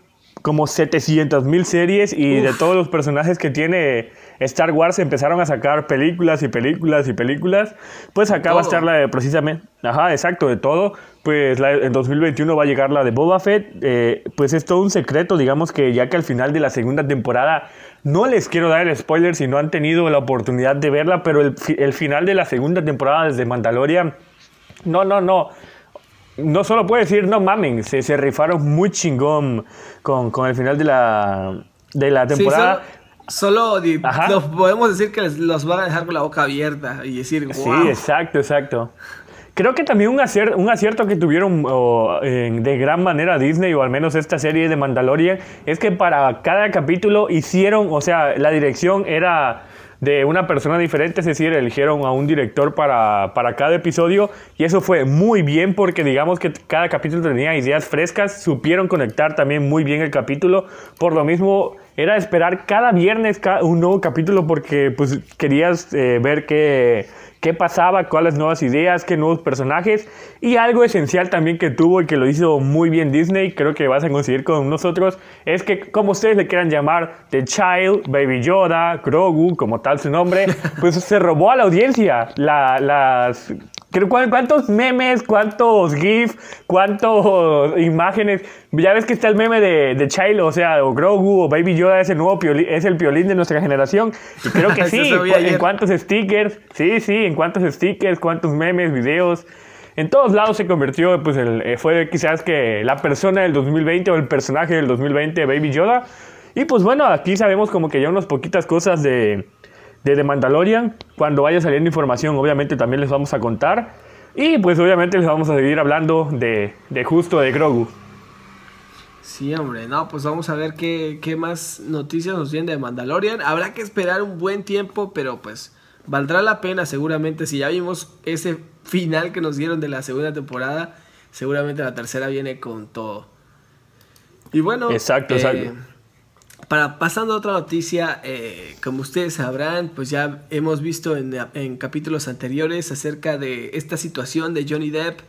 como 700 mil series y de todos los personajes que tiene Star Wars empezaron a sacar películas y películas y películas. Pues acá va a estar la de precisamente, ajá, exacto, de todo. Pues en 2021 va a llegar la de Boba Fett. Eh, pues es todo un secreto, digamos que ya que al final de la segunda temporada, no les quiero dar el spoiler si no han tenido la oportunidad de verla, pero el, el final de la segunda temporada desde Mandalorian, no, no, no no solo puedo decir, no mamen, se, se rifaron muy chingón con, con, el final de la, de la temporada. solo, solo podemos decir que los van a dejar con la boca abierta y decir, wow. Sí, exacto, exacto. Creo que también un acierto, un acierto que tuvieron de gran manera Disney, o al menos esta serie de Mandalorian, es que para cada capítulo hicieron, o sea, la dirección era de una persona diferente, es decir, eligieron a un director para, para, cada episodio y eso fue muy bien porque digamos que cada capítulo tenía ideas frescas, supieron conectar también muy bien el capítulo, por lo mismo era esperar cada viernes un nuevo capítulo porque pues querías eh, ver qué qué pasaba, cuáles nuevas ideas, qué nuevos personajes. Y algo esencial también que tuvo y que lo hizo muy bien Disney, creo que vas a conseguir con nosotros, es que como ustedes le quieran llamar, The Child, Baby Yoda, Grogu, como tal su nombre, pues se robó a la audiencia las ¿Cuántos memes, cuántos GIFs, cuántas imágenes? Ya ves que está el meme de, de Child, o sea, o Grogu o Baby Yoda es el nuevo es el piolín de nuestra generación. Y creo que sí, en cuántos stickers, sí, sí, en cuántos stickers, cuántos memes, videos. En todos lados se convirtió, pues el, eh, fue quizás que la persona del 2020 o el personaje del 2020, Baby Yoda. Y pues bueno, aquí sabemos como que ya unas poquitas cosas de, de The Mandalorian. Cuando vaya saliendo información, obviamente también les vamos a contar. Y pues obviamente les vamos a seguir hablando de, de justo de Grogu. Sí, hombre, no, pues vamos a ver qué, qué más noticias nos vienen de Mandalorian. Habrá que esperar un buen tiempo, pero pues valdrá la pena seguramente. Si ya vimos ese final que nos dieron de la segunda temporada, seguramente la tercera viene con todo. Y bueno, exacto, exacto. Para pasando a otra noticia, eh, como ustedes sabrán, pues ya hemos visto en, capítulos anteriores acerca de esta situación de Johnny Depp,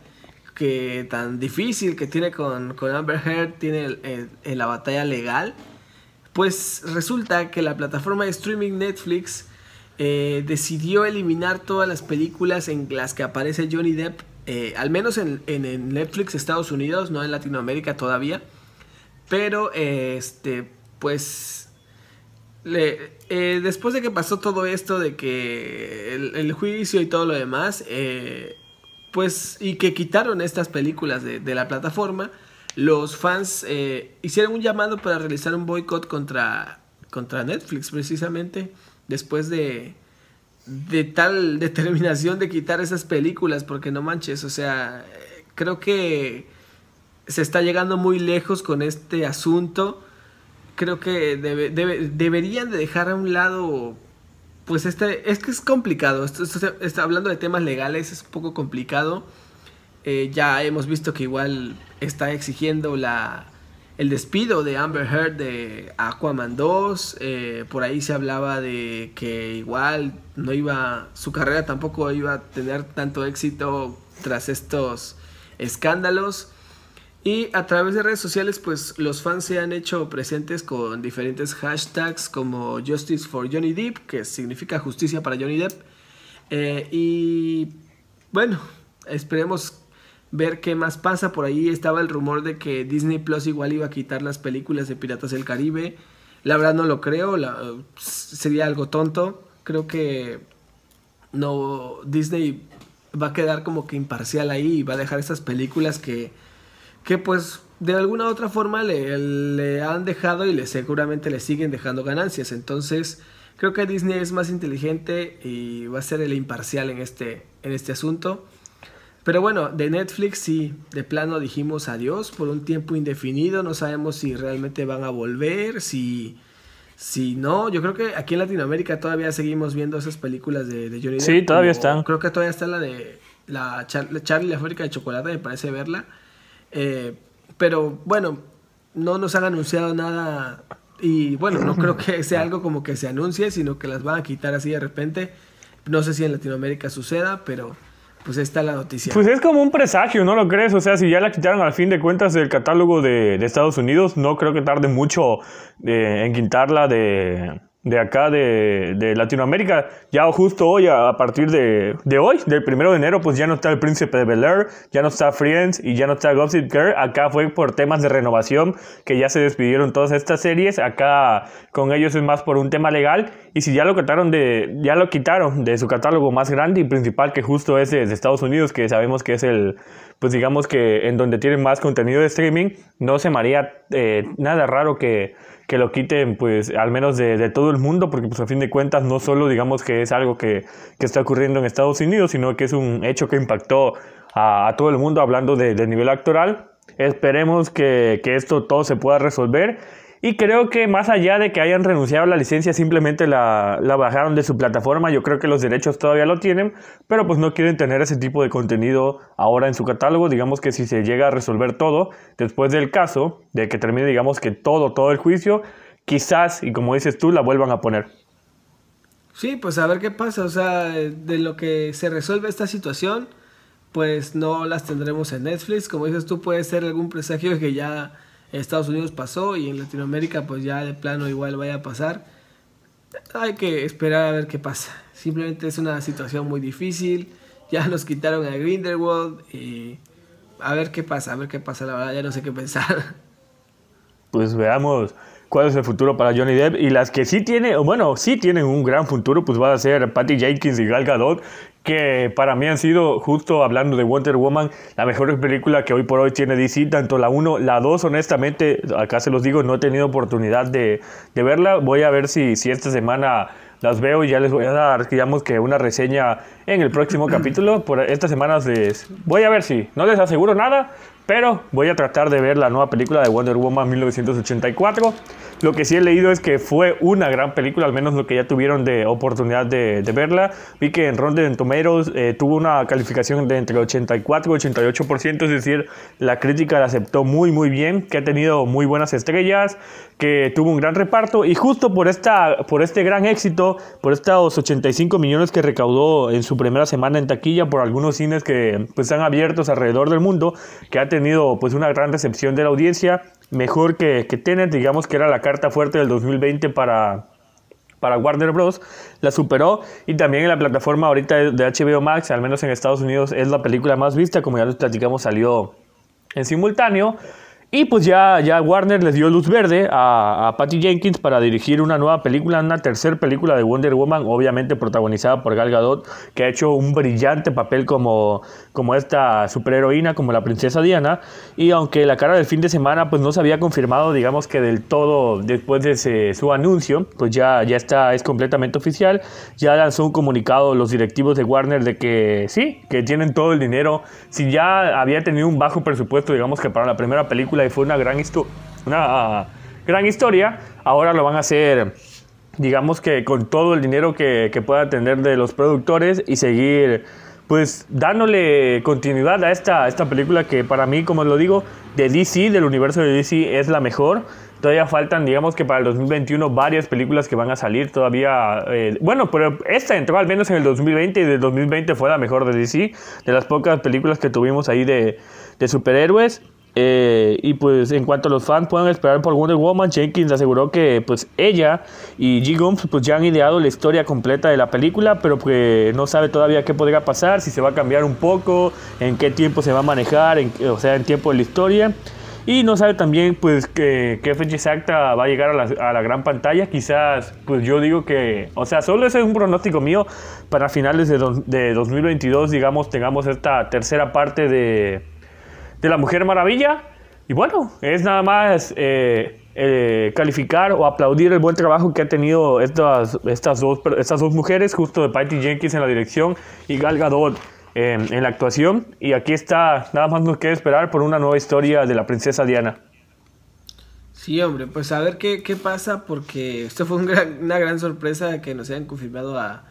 que tan difícil que tiene con, Amber Heard, tiene la batalla legal. Pues resulta que la plataforma de streaming Netflix eh, decidió eliminar todas las películas en las que aparece Johnny Depp, eh, al menos en, en, Netflix Estados Unidos, no en Latinoamérica todavía. Pero este pues eh, después de que pasó todo esto, de que el, juicio y todo lo demás, eh, pues y que quitaron estas películas de, la plataforma, los fans eh, hicieron un llamado para realizar un boicot contra, contra Netflix, precisamente, después de, de tal determinación de quitar esas películas, porque no manches, o sea, creo que se está llegando muy lejos con este asunto. Creo que deberían de dejar a un lado, pues este, es que es complicado, esto, está hablando de temas legales, es un poco complicado. Eh, ya hemos visto que igual está exigiendo la, el despido de Amber Heard de Aquaman 2. Eh, por ahí se hablaba de que igual no iba, su carrera tampoco iba a tener tanto éxito tras estos escándalos. Y a través de redes sociales, pues los fans se han hecho presentes con diferentes hashtags como Justice for Johnny Depp, que significa justicia para Johnny Depp. Eh, y bueno, esperemos ver qué más pasa. Por ahí estaba el rumor de que Disney Plus igual iba a quitar las películas de Piratas del Caribe. La verdad no lo creo, sería algo tonto. Creo que no Disney va a quedar como que imparcial ahí y va a dejar esas películas que que pues de alguna u otra forma le, le, han dejado y le seguramente le siguen dejando ganancias. Entonces creo que Disney es más inteligente y va a ser el imparcial en este, en este asunto. Pero bueno, de Netflix sí, de plano dijimos adiós por un tiempo indefinido, no sabemos si realmente van a volver, si, si no, yo creo que aquí en Latinoamérica todavía seguimos viendo esas películas de, de Johnny Depp. Sí, todavía están. Creo que todavía está la de la Charlie la fábrica de chocolate, me parece verla. Eh, pero bueno, no nos han anunciado nada y bueno, no creo que sea algo como que se anuncie, sino que las van a quitar así de repente. No sé si en Latinoamérica suceda, pero pues está la noticia. Pues es como un presagio, ¿no lo crees? O sea, si ya la quitaron al fin de cuentas del catálogo de, Estados Unidos, no creo que tarde mucho eh, en quitarla de, de acá de, de, Latinoamérica. Ya justo hoy, a, partir de, de, hoy, del primero de enero, pues ya no está el Príncipe de Bel Air, ya no está Friends y ya no está Gossip Girl. Acá fue por temas de renovación que ya se despidieron todas estas series. Acá con ellos es más por un tema legal. Y si ya lo quitaron de, ya lo quitaron de su catálogo más grande y principal, que justo es de Estados Unidos, que sabemos que es el, pues digamos que en donde tienen más contenido de streaming, no se me haría eh, nada raro que que lo quiten, pues, al menos de, todo el mundo, porque, pues, a fin de cuentas, no solo, digamos, que es algo que, está ocurriendo en Estados Unidos, sino que es un hecho que impactó a, todo el mundo hablando de, de nivel actoral. Esperemos que, que esto todo se pueda resolver y creo que más allá de que hayan renunciado a la licencia, simplemente la, la, bajaron de su plataforma. Yo creo que los derechos todavía lo tienen, pero pues no quieren tener ese tipo de contenido ahora en su catálogo. Digamos que si se llega a resolver todo, después del caso, de que termine, digamos que todo, todo el juicio, quizás, y como dices tú, la vuelvan a poner. Sí, pues a ver qué pasa. O sea, de lo que se resuelve esta situación, pues no las tendremos en Netflix. Como dices tú, puede ser algún presagio que ya Estados Unidos pasó y en Latinoamérica pues ya de plano igual vaya a pasar. Hay que esperar a ver qué pasa. Simplemente es una situación muy difícil. Ya nos quitaron a Grindelwald y a ver qué pasa, a ver qué pasa. La verdad ya no sé qué pensar. Pues veamos cuál es el futuro para Johnny Depp y las que sí tiene, bueno, sí tienen un gran futuro, pues va a ser Patty Jenkins y Gal Gadot, que para mí han sido, justo hablando de Wonder Woman, la mejor película que hoy por hoy tiene DC, tanto la 1, la 2, honestamente, acá se los digo, no he tenido oportunidad de, de verla, voy a ver si, si esta semana las veo y ya les voy a dar, digamos que una reseña en el próximo capítulo. Por estas semanas les voy a ver si, no les aseguro nada, pero voy a tratar de ver la nueva película de Wonder Woman 1984. Lo que sí he leído es que fue una gran película, al menos lo que ya tuvieron de oportunidad de, verla. Vi que en Rotten Tomatoes eh, tuvo una calificación de entre 84 y 88%, es decir, la crítica la aceptó muy muy bien, que ha tenido muy buenas estrellas, que tuvo un gran reparto y justo por, esta, por este gran éxito, por estos 85 millones que recaudó en su primera semana en taquilla por algunos cines que pues, están abiertos alrededor del mundo, que ha tenido pues una gran recepción de la audiencia, mejor que, que Tenet, digamos que era la carta fuerte del 2020 para, para Warner Bros. La superó y también en la plataforma ahorita de HBO Max, al menos en Estados Unidos, es la película más vista, como ya les platicamos, salió en simultáneo. Y pues ya, ya Warner les dio luz verde a, a Patty Jenkins para dirigir una nueva película, una tercera película de Wonder Woman, obviamente protagonizada por Gal Gadot, que ha hecho un brillante papel como, como esta superheroína, como la princesa Diana. Y aunque la cara del fin de semana pues no se había confirmado, digamos que del todo después de su anuncio, pues ya, ya está, es completamente oficial. Ya lanzó un comunicado los directivos de Warner de que sí, que tienen todo el dinero. Si ya había tenido un bajo presupuesto, digamos que para la primera película, y fue una gran, una gran historia, ahora lo van a hacer, digamos que con todo el dinero que, que pueda tener de los productores y seguir pues dándole continuidad a esta, esta película que para mí, como lo digo, de DC, del universo de DC, es la mejor. Todavía faltan, digamos que para el 2021, varias películas que van a salir todavía. Eh, bueno, pero esta entró al menos en el 2020 y del 2020 fue la mejor de DC, de las pocas películas que tuvimos ahí de, de superhéroes. Eh, y pues en cuanto a los fans puedan esperar por Wonder Woman, Jenkins aseguró que pues ella y G. Gums pues ya han ideado la historia completa de la película, pero que no sabe todavía qué podría pasar, si se va a cambiar un poco, en qué tiempo se va a manejar, o sea, en tiempo de la historia. Y no sabe también pues qué, fecha exacta va a llegar a la, a la, gran pantalla. Quizás, pues yo digo que, o sea, solo ese es un pronóstico mío para finales de, de 2022, digamos, tengamos esta tercera parte de de la Mujer Maravilla. Y bueno, es nada más eh, eh, calificar o aplaudir el buen trabajo que han tenido estas, estas, dos, estas dos mujeres, justo de Patty Jenkins en la dirección y Gal Gadot en la actuación. Y aquí está, nada más nos queda esperar por una nueva historia de la princesa Diana. Sí, hombre, pues a ver qué, qué pasa, porque esto fue una gran sorpresa que nos hayan confirmado a,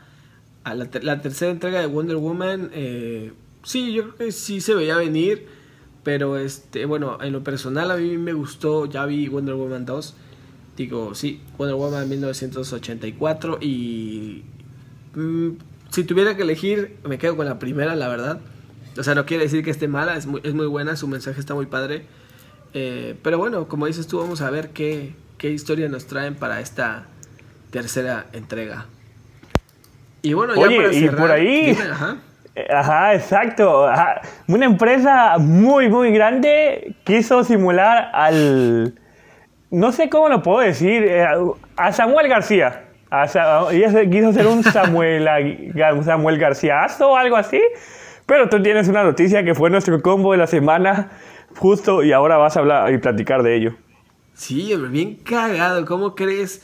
la, tercera entrega de Wonder Woman. Eh, sí, yo creo que sí se veía venir pero este, bueno, en lo personal a mí me gustó, ya vi Wonder Woman 2. Digo, sí, Wonder Woman 1984 y mm, si tuviera que elegir, me quedo con la primera, la verdad. O sea, no quiere decir que esté mala, es muy, es muy buena, su mensaje está muy padre. Eh, pero bueno, como dices tú, vamos a ver qué, qué historia nos traen para esta tercera entrega. Y bueno, ya para cerrar, y por ahí, Ajá, exacto. Una empresa muy, muy grande quiso simular al... No sé cómo lo puedo decir. Eh, a Samuel García. ella quiso ser un Samuel, Samuel o algo así. Pero tú tienes una noticia que fue nuestro combo de la semana justo y ahora vas a hablar y platicar de ello. Sí, bien cagado. ¿Cómo crees?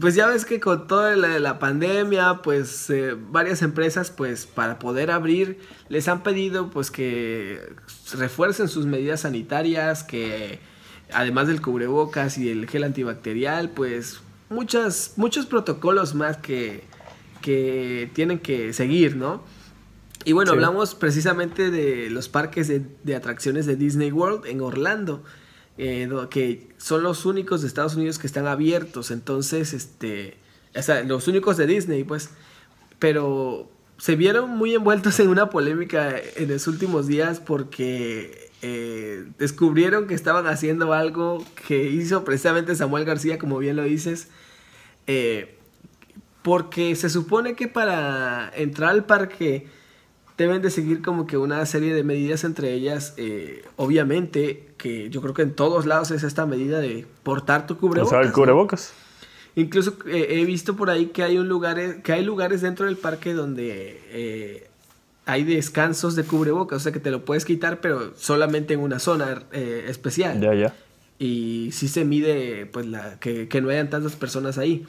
Pues ya ves que con toda la, la pandemia, pues eh, varias empresas, pues para poder abrir, les han pedido pues que refuercen sus medidas sanitarias, que además del cubrebocas y el gel antibacterial, pues muchas, muchos protocolos más que, que tienen que seguir, ¿no? Y bueno, hablamos precisamente de los parques de, de atracciones de Disney World en Orlando. Eh, que son los únicos de Estados Unidos que están abiertos. Entonces, este, o sea, los únicos de Disney, pues. Pero se vieron muy envueltos en una polémica en los últimos días porque eh, descubrieron que estaban haciendo algo que hizo precisamente Samuel García, como bien lo dices. Eh, porque se supone que para entrar al parque deben de seguir como que una serie de medidas entre ellas, eh, obviamente, que yo creo que en todos lados es esta medida de portar tu cubrebocas. O sea, el cubrebocas. Incluso eh, he visto por ahí que hay un lugar, que hay lugares dentro del parque donde eh, hay descansos de cubrebocas, o sea que te lo puedes quitar, pero solamente en una zona especial. Ya, ya. Y sí se mide, pues, la, que, que no hayan tantas personas ahí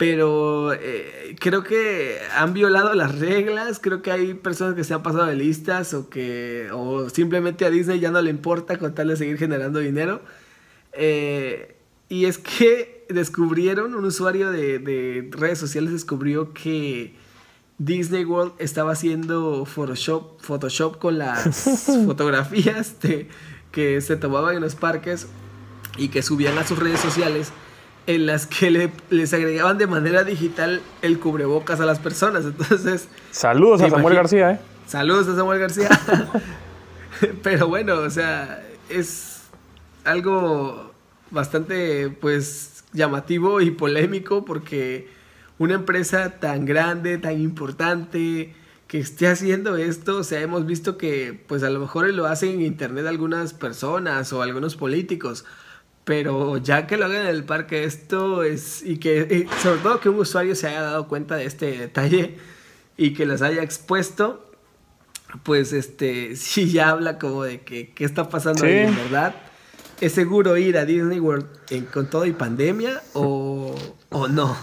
pero eh, creo que han violado las reglas, creo que hay personas que se han pasado de listas o que o simplemente a Disney ya no le importa con tal de seguir generando dinero. Eh, y es que descubrieron, un usuario de, redes sociales descubrió que Disney World estaba haciendo Photoshop, Photoshop con las fotografías que se tomaban en los parques y que subían a sus redes sociales en las que les agregaban de manera digital el cubrebocas a las personas. Entonces. Saludos a Samuel García, ¿eh? Saludos a Samuel García. Pero bueno, o sea, es algo bastante, pues, llamativo y polémico porque una empresa tan grande, tan importante, que esté haciendo esto, o sea, hemos visto que pues a lo mejor lo hacen en internet algunas personas o algunos políticos, pero ya que lo hagan en el parque esto es, y que sobre todo que un usuario se haya dado cuenta de este detalle y que los haya expuesto, pues este, sí ya habla como de que qué está pasando ahí, en verdad. ¿Es seguro ir a Disney World con todo y pandemia o, o no?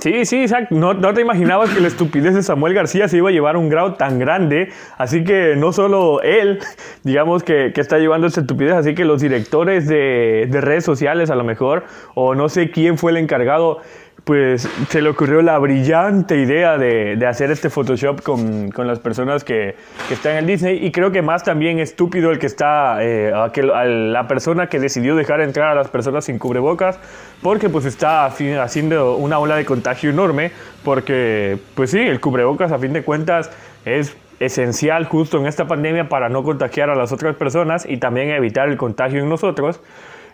Sí, sí. No, no, te imaginabas que la estupidez de Samuel García se iba a llevar un grado tan grande. Así que no solo él, digamos, que, que está llevando esta estupidez, así que los directores de, de, redes sociales a lo mejor, o no sé quién fue el encargado, pues se le ocurrió la brillante idea de, de hacer este Photoshop con, con las personas que, que, están en Disney. Y creo que más también estúpido el que está, eh, aquel, la persona que decidió dejar entrar a las personas sin cubrebocas, porque pues está haciendo una ola de contagio enorme, porque pues sí, el cubrebocas a fin de cuentas es esencial justo en esta pandemia para no contagiar a las otras personas y también evitar el contagio en nosotros.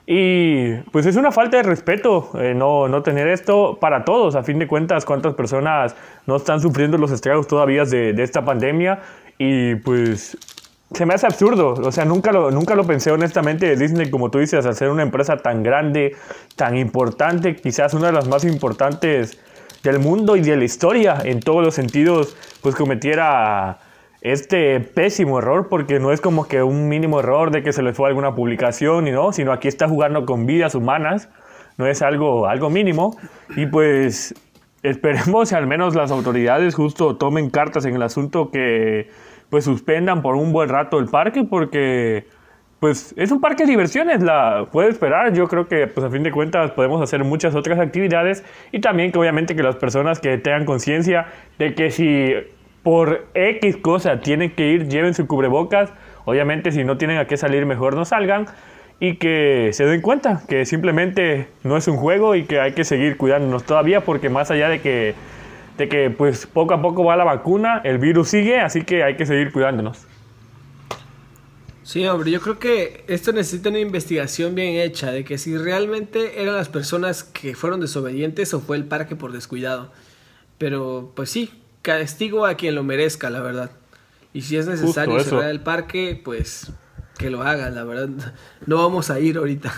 Y pues es una falta de respeto eh, no, no, tener esto para todos. A fin de cuentas, cuántas personas no están sufriendo los estragos todavía de, de, esta pandemia. Y pues se me hace absurdo. O sea, nunca lo, nunca lo pensé honestamente Disney, como tú dices, hacer una empresa tan grande, tan importante, quizás una de las más importantes del mundo y de la historia en todos los sentidos, pues cometiera este pésimo error, porque no es como que un mínimo error de que se les fue alguna publicación y no, sino aquí está jugando con vidas humanas, no es algo, algo mínimo. Y pues esperemos que al menos las autoridades justo tomen cartas en el asunto que pues suspendan por un buen rato el parque, porque pues es un parque de diversiones, la puede esperar. Yo creo que pues a fin de cuentas podemos hacer muchas otras actividades y también que obviamente que las personas que tengan conciencia de que si por X cosa tienen que ir, lleven su cubrebocas. Obviamente si no tienen a qué salir, mejor no salgan. Y que se den cuenta que simplemente no es un juego y que hay que seguir cuidándonos todavía porque más allá de que, de que pues poco a poco va la vacuna, el virus sigue, así que hay que seguir cuidándonos. Sí, hombre, yo creo que esto necesita una investigación bien hecha de que si realmente eran las personas que fueron desobedientes o fue el parque por descuidado. Pero pues sí, castigo a quien lo merezca, la verdad. Y si es necesario cerrar el parque, pues que lo haga, la verdad. No vamos a ir ahorita.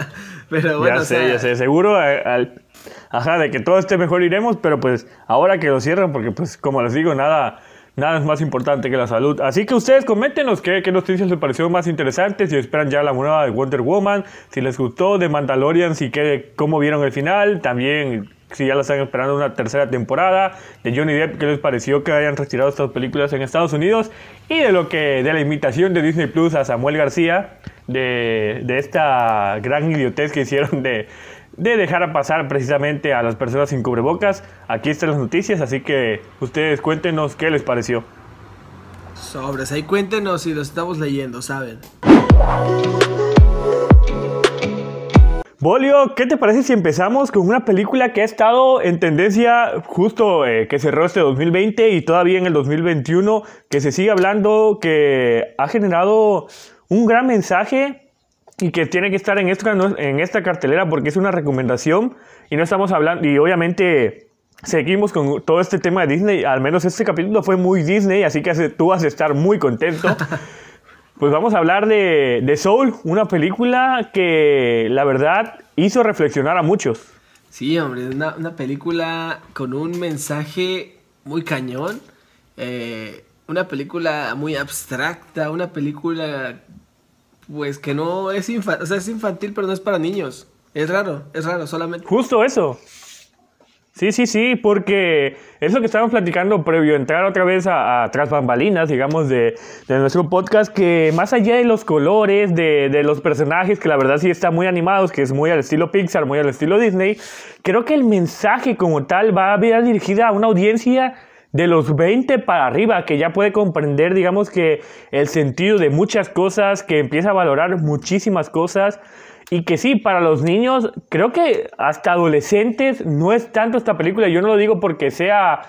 pero bueno, ya sé, ya sé, seguro al, ajá, de que todo esté mejor iremos, pero pues ahora que lo cierran, porque pues como les digo, nada, nada es más importante que la salud. Así que ustedes coméntenos qué, qué noticias les parecieron más interesantes, si esperan ya la nueva de Wonder Woman, si les gustó de Mandalorian, si qué, cómo vieron el final, también si ya la están esperando una tercera temporada, de Johnny Depp, qué les pareció que hayan retirado estas películas en Estados Unidos, y de lo que, de la invitación de Disney Plus a Samuel García, de, de esta gran idiotez que hicieron de, de dejar pasar precisamente a las personas sin cubrebocas. Aquí están las noticias, así que ustedes cuéntenos qué les pareció. Sobres, ahí cuéntenos si los estamos leyendo, ¿saben? Bolio, ¿qué te parece si empezamos con una película que ha estado en tendencia justo eh, que cerró este 2020 y todavía en el 2021, que se sigue hablando, que ha generado un gran mensaje y que tiene que estar en esta, en esta cartelera porque es una recomendación y no estamos hablando, y obviamente seguimos con todo este tema de Disney, al menos este capítulo fue muy Disney, así que tú vas a estar muy contento. Pues vamos a hablar de, de, Soul, una película que la verdad hizo reflexionar a muchos. Sí, hombre, una, una película con un mensaje muy cañón, eh, una película muy abstracta, una película pues que no es infantil, o sea, es infantil pero no es para niños. Es raro, es raro, solamente. Justo eso. Sí, sí, sí, porque es lo que estábamos platicando previo a entrar otra vez a, a tras bambalinas, digamos, de, de, nuestro podcast, que más allá de los colores, de, de, los personajes, que la verdad sí están muy animados, que es muy al estilo Pixar, muy al estilo Disney, creo que el mensaje como tal va a ir dirigida a una audiencia de los 20 para arriba, que ya puede comprender, digamos, que el sentido de muchas cosas, que empieza a valorar muchísimas cosas y que sí, para los niños, creo que hasta adolescentes no es tanto esta película. Yo no lo digo porque sea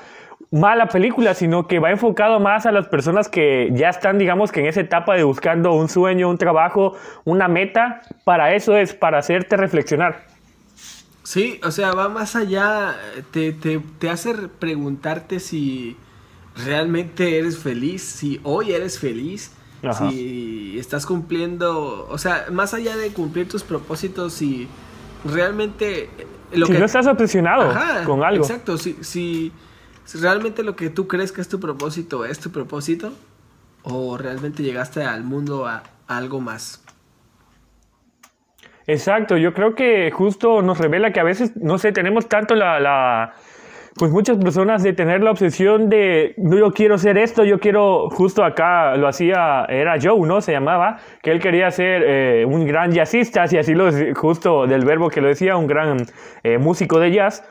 mala película, sino que va enfocado más a las personas que ya están, digamos, que en esa etapa de buscando un sueño, un trabajo, una meta. Para eso es, para hacerte reflexionar. Sí, o sea, va más allá, te, te, te hace preguntarte si realmente eres feliz, si hoy eres feliz, si estás cumpliendo, o sea, más allá de cumplir tus propósitos, si realmente... Lo si no estás obsesionado con algo. Exacto, si, si, realmente lo que tú crees que es tu propósito es tu propósito, o realmente llegaste al mundo a, algo más. Exacto, yo creo que justo nos revela que a veces, no sé, tenemos tanto la pues muchas personas de tener la obsesión de, no, yo quiero ser esto, yo quiero, justo acá lo hacía, era Joe, ¿no? Se llamaba, que él quería ser eh, un gran jazzista, y así lo, justo del verbo que lo decía, un gran eh, músico de jazz.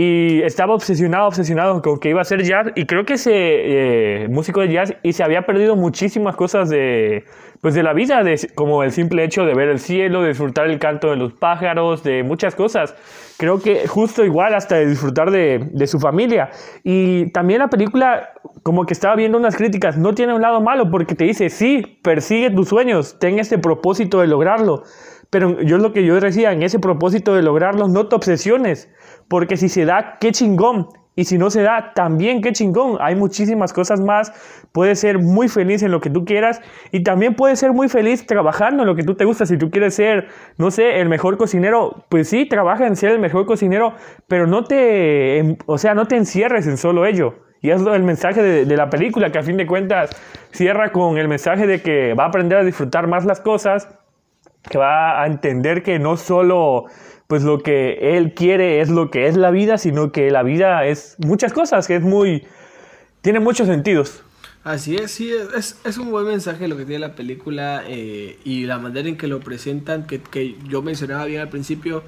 Y estaba obsesionado, obsesionado con que iba a ser jazz. Y creo que ese eh, músico de jazz y se había perdido muchísimas cosas de, pues de la vida, de, como el simple hecho de ver el cielo, de disfrutar el canto de los pájaros, de muchas cosas. Creo que justo igual hasta de disfrutar de, de su familia. Y también la película, como que estaba viendo unas críticas, no tiene un lado malo porque te dice, sí, persigue tus sueños, ten este propósito de lograrlo. Pero yo lo que yo decía, en ese propósito de lograrlo, no te obsesiones, porque si se da, qué chingón. Y si no se da, también qué chingón. Hay muchísimas cosas más. Puedes ser muy feliz en lo que tú quieras y también puedes ser muy feliz trabajando en lo que tú te gusta. Si tú quieres ser, no sé, el mejor cocinero, pues sí, trabaja en ser el mejor cocinero, pero no te, em, o sea, no te encierres en solo ello. Y es el mensaje de, la película, que a fin de cuentas cierra con el mensaje de que va a aprender a disfrutar más las cosas, que va a entender que no solo pues lo que él quiere es lo que es la vida, sino que la vida es muchas cosas, que es muy, tiene muchos sentidos. Así es, sí, es, es un buen mensaje lo que tiene la película eh, y la manera en que lo presentan, que, que yo mencionaba bien al principio,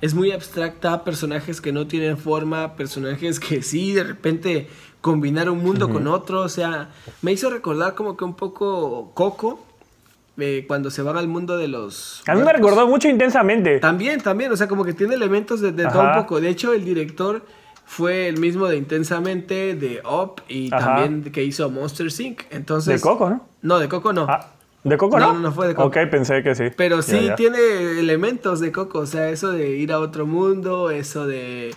es muy abstracta, personajes que no tienen forma, personajes que sí, de repente combinar un mundo con otro, o sea, me hizo recordar como que un poco Coco, eh, cuando se van al mundo de los... A mí me recordó mucho intensamente. También, también, o sea, como que tiene elementos de, todo un poco. De hecho, el director fue el mismo de Intensamente, de Up y también que hizo Monster Inc. Entonces... De Coco, ¿no? No, de Coco no. Ah, ¿De Coco no? No, no fue de Coco. Ok, pensé que sí. Pero sí tiene elementos de Coco, o sea, eso de ir a otro mundo, eso de...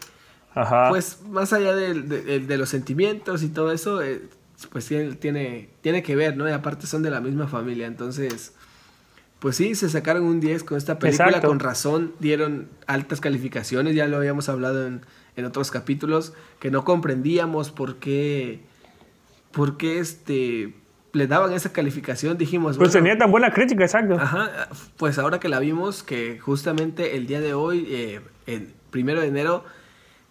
Ajá. Pues más allá de, de, los sentimientos y todo eso, eh, pues tiene, tiene, tiene que ver, ¿no? Y aparte son de la misma familia, entonces, pues sí, se sacaron un 10 con esta película, con razón, dieron altas calificaciones, ya lo habíamos hablado en, en otros capítulos, que no comprendíamos por qué, por qué este, le daban esa calificación, dijimos... Pues tenía tan buena crítica, exacto. Ajá, pues ahora que la vimos, que justamente el día de hoy, eh, el primero de enero,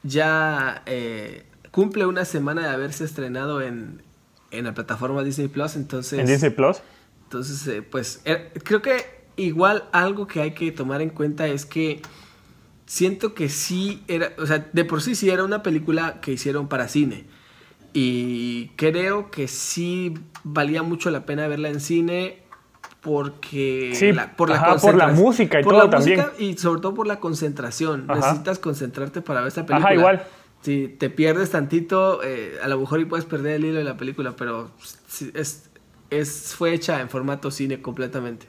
ya... Eh, cumple una semana de haberse estrenado en, en la plataforma Disney Plus, entonces... ¿En Disney Plus? Entonces, eh, pues eh, creo que igual algo que hay que tomar en cuenta es que siento que sí era, o sea, de por sí sí era una película que hicieron para cine. Y creo que sí valía mucho la pena verla en cine porque sí, por, la por la música y todo también. y sobre todo por la concentración. Necesitas concentrarte para ver esta película. Ajá, igual si te pierdes tantito, eh, a lo mejor y puedes perder el hilo de la película, pero es, es, fue hecha en formato cine completamente.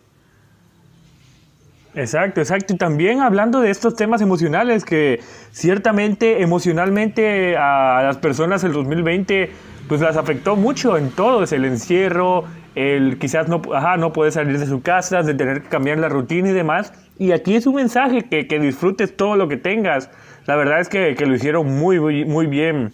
Exacto, exacto. Y también hablando de estos temas emocionales que ciertamente emocionalmente a las personas el 2020 pues las afectó mucho en todo, es el encierro, el quizás no, ajá, no poder salir de su casa, de tener que cambiar la rutina y demás. Y aquí es un mensaje que, que disfrutes todo lo que tengas, la verdad es que, lo hicieron muy, muy, bien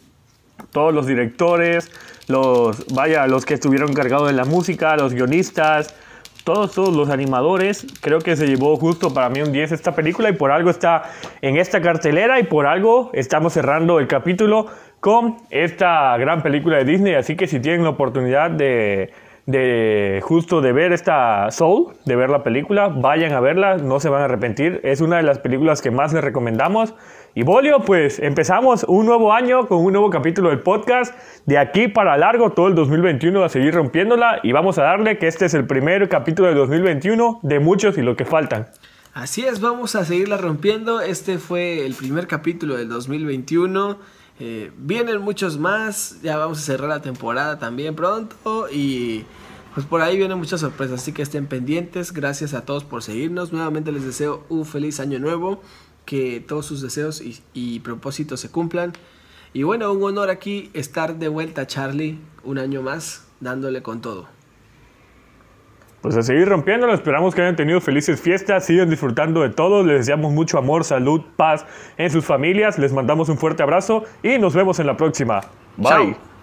todos los directores, los, vaya, los que estuvieron encargados de la música, los guionistas, todos, todos los animadores. Creo que se llevó justo para mí un 10 esta película y por algo está en esta cartelera y por algo estamos cerrando el capítulo con esta gran película de Disney. Así que si tienen la oportunidad de, de justo de ver esta Soul, de ver la película, vayan a verla, no se van a arrepentir. Es una de las películas que más les recomendamos. Y Bolio, pues empezamos un nuevo año con un nuevo capítulo del podcast. De aquí para largo, todo el 2021 a seguir rompiéndola y vamos a darle que este es el primer capítulo del 2021 de muchos y lo que faltan. Así es, vamos a seguirla rompiendo. Este fue el primer capítulo del 2021. Eh, vienen muchos más, ya vamos a cerrar la temporada también pronto y pues por ahí vienen muchas sorpresas, así que estén pendientes. Gracias a todos por seguirnos. Nuevamente les deseo un feliz año nuevo que todos sus deseos y, propósitos se cumplan. Y bueno, un honor aquí estar de vuelta, Charlie, un año más, dándole con todo. Pues a seguir rompiéndolo, esperamos que hayan tenido felices fiestas, sigan disfrutando de todo, les deseamos mucho amor, salud, paz en sus familias, les mandamos un fuerte abrazo y nos vemos en la próxima. Bye. Chao.